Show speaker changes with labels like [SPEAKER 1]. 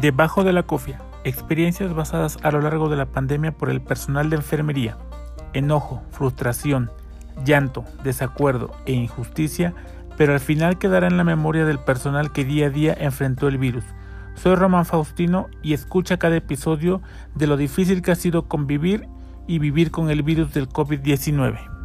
[SPEAKER 1] Debajo de la cofia, experiencias basadas a lo largo de la pandemia por el personal de enfermería. Enojo, frustración, llanto, desacuerdo e injusticia, pero al final quedará en la memoria del personal que día a día enfrentó el virus. Soy Román Faustino y escucha cada episodio de lo difícil que ha sido convivir y vivir con el virus del COVID-19.